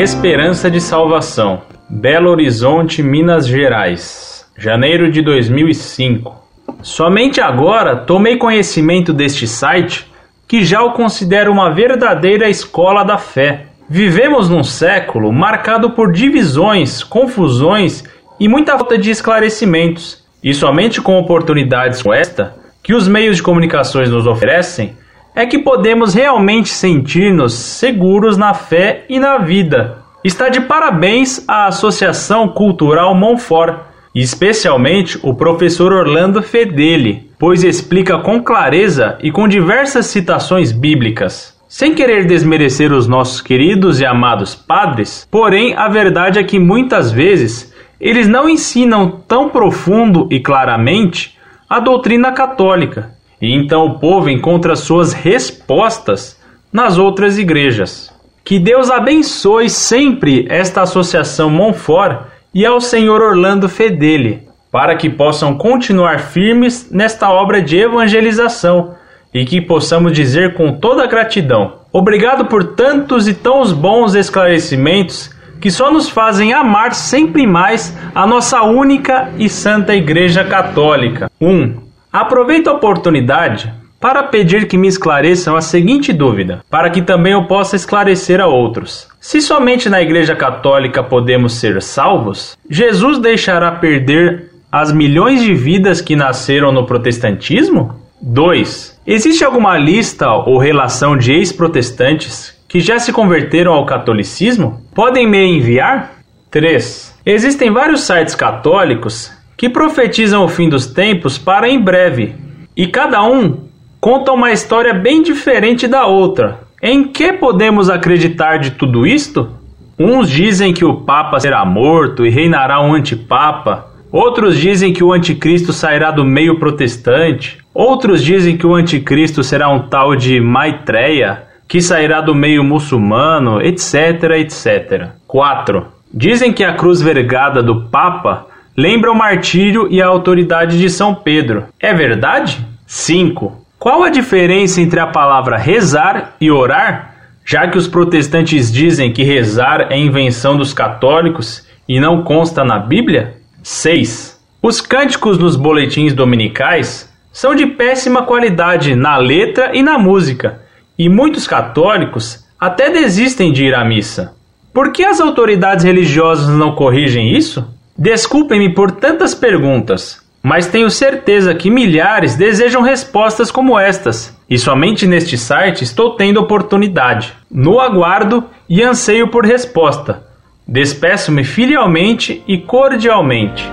Esperança de Salvação, Belo Horizonte, Minas Gerais, janeiro de 2005. Somente agora tomei conhecimento deste site que já o considero uma verdadeira escola da fé. Vivemos num século marcado por divisões, confusões e muita falta de esclarecimentos. E somente com oportunidades como esta, que os meios de comunicações nos oferecem, é que podemos realmente sentir-nos seguros na fé e na vida. Está de parabéns a Associação Cultural Monfort, especialmente o professor Orlando Fedeli, pois explica com clareza e com diversas citações bíblicas. Sem querer desmerecer os nossos queridos e amados padres, porém a verdade é que muitas vezes eles não ensinam tão profundo e claramente a doutrina católica, e então o povo encontra suas respostas nas outras igrejas. Que Deus abençoe sempre esta associação Monfort e ao senhor Orlando Fedeli, para que possam continuar firmes nesta obra de evangelização e que possamos dizer com toda gratidão: Obrigado por tantos e tão bons esclarecimentos que só nos fazem amar sempre mais a nossa única e santa Igreja Católica. 1. Um, aproveito a oportunidade para pedir que me esclareçam a seguinte dúvida, para que também eu possa esclarecer a outros. Se somente na Igreja Católica podemos ser salvos, Jesus deixará perder as milhões de vidas que nasceram no protestantismo? 2. Existe alguma lista ou relação de ex-protestantes que já se converteram ao catolicismo? Podem me enviar? 3. Existem vários sites católicos que profetizam o fim dos tempos para em breve, e cada um conta uma história bem diferente da outra. Em que podemos acreditar de tudo isto? Uns dizem que o Papa será morto e reinará um antipapa. Outros dizem que o anticristo sairá do meio protestante. Outros dizem que o anticristo será um tal de Maitreya, que sairá do meio muçulmano, etc, etc. 4. Dizem que a cruz vergada do Papa lembra o martírio e a autoridade de São Pedro. É verdade? 5. Qual a diferença entre a palavra rezar e orar, já que os protestantes dizem que rezar é invenção dos católicos e não consta na Bíblia? 6. Os cânticos nos boletins dominicais são de péssima qualidade na letra e na música, e muitos católicos até desistem de ir à missa. Por que as autoridades religiosas não corrigem isso? Desculpem-me por tantas perguntas, mas tenho certeza que milhares desejam respostas como estas, e somente neste site estou tendo oportunidade. No aguardo e anseio por resposta. Despeço-me filialmente e cordialmente.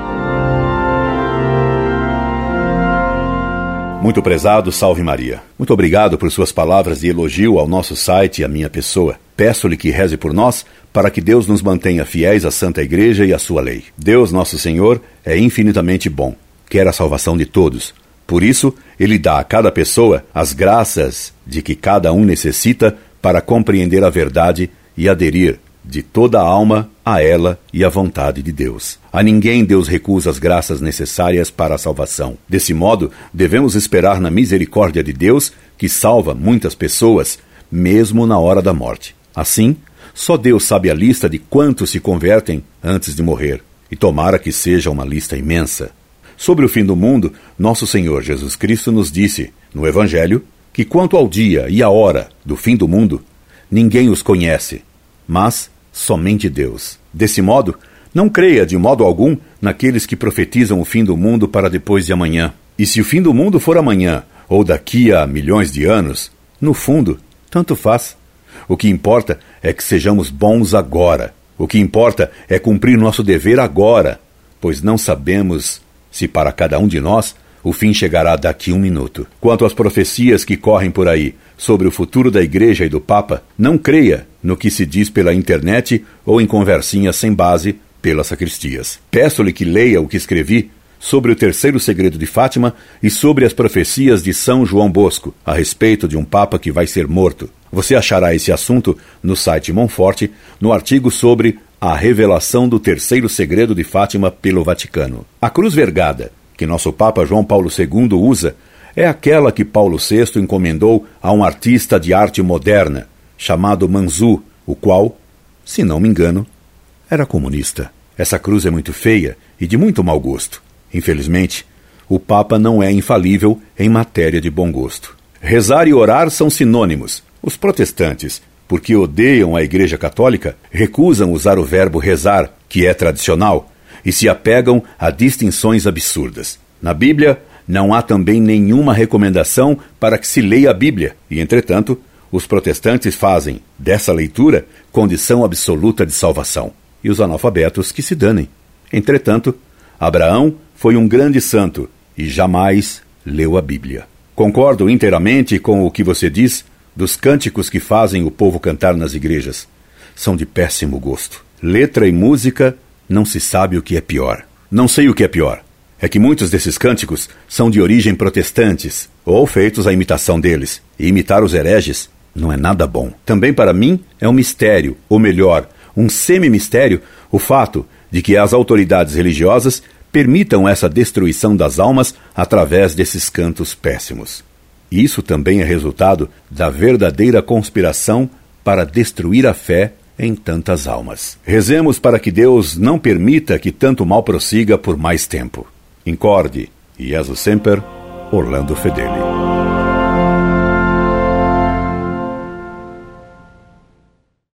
Muito prezado, salve Maria. Muito obrigado por suas palavras de elogio ao nosso site e à minha pessoa. Peço-lhe que reze por nós para que Deus nos mantenha fiéis à Santa Igreja e à sua lei. Deus, nosso Senhor, é infinitamente bom quer a salvação de todos. Por isso, ele dá a cada pessoa as graças de que cada um necessita para compreender a verdade e aderir de toda a alma a ela e à vontade de Deus. A ninguém Deus recusa as graças necessárias para a salvação. Desse modo, devemos esperar na misericórdia de Deus, que salva muitas pessoas, mesmo na hora da morte. Assim, só Deus sabe a lista de quantos se convertem antes de morrer. E tomara que seja uma lista imensa. Sobre o fim do mundo, nosso Senhor Jesus Cristo nos disse, no Evangelho, que quanto ao dia e à hora do fim do mundo, ninguém os conhece, mas somente Deus. Desse modo, não creia de modo algum naqueles que profetizam o fim do mundo para depois de amanhã. E se o fim do mundo for amanhã, ou daqui a milhões de anos, no fundo, tanto faz. O que importa é que sejamos bons agora. O que importa é cumprir nosso dever agora, pois não sabemos se para cada um de nós o fim chegará daqui um minuto. Quanto às profecias que correm por aí sobre o futuro da Igreja e do Papa, não creia no que se diz pela internet ou em conversinhas sem base pelas sacristias. Peço-lhe que leia o que escrevi sobre o terceiro segredo de Fátima e sobre as profecias de São João Bosco a respeito de um Papa que vai ser morto. Você achará esse assunto no site Monforte, no artigo sobre a revelação do terceiro segredo de Fátima pelo Vaticano. A cruz vergada, que nosso Papa João Paulo II usa, é aquela que Paulo VI encomendou a um artista de arte moderna, chamado Manzu, o qual se não me engano, era comunista. Essa cruz é muito feia e de muito mau gosto. Infelizmente, o Papa não é infalível em matéria de bom gosto. Rezar e orar são sinônimos. Os protestantes, porque odeiam a Igreja Católica, recusam usar o verbo rezar, que é tradicional, e se apegam a distinções absurdas. Na Bíblia, não há também nenhuma recomendação para que se leia a Bíblia, e, entretanto, os protestantes fazem dessa leitura condição absoluta de salvação. E os analfabetos que se danem. Entretanto, Abraão foi um grande santo e jamais leu a Bíblia. Concordo inteiramente com o que você diz dos cânticos que fazem o povo cantar nas igrejas. São de péssimo gosto. Letra e música, não se sabe o que é pior. Não sei o que é pior. É que muitos desses cânticos são de origem protestantes, ou feitos à imitação deles, e imitar os hereges não é nada bom. Também para mim é um mistério, ou melhor, um semi-mistério, o fato de que as autoridades religiosas permitam essa destruição das almas através desses cantos péssimos. Isso também é resultado da verdadeira conspiração para destruir a fé em tantas almas. Rezemos para que Deus não permita que tanto mal prossiga por mais tempo. Incorde, Jesus Semper, Orlando Fedeli.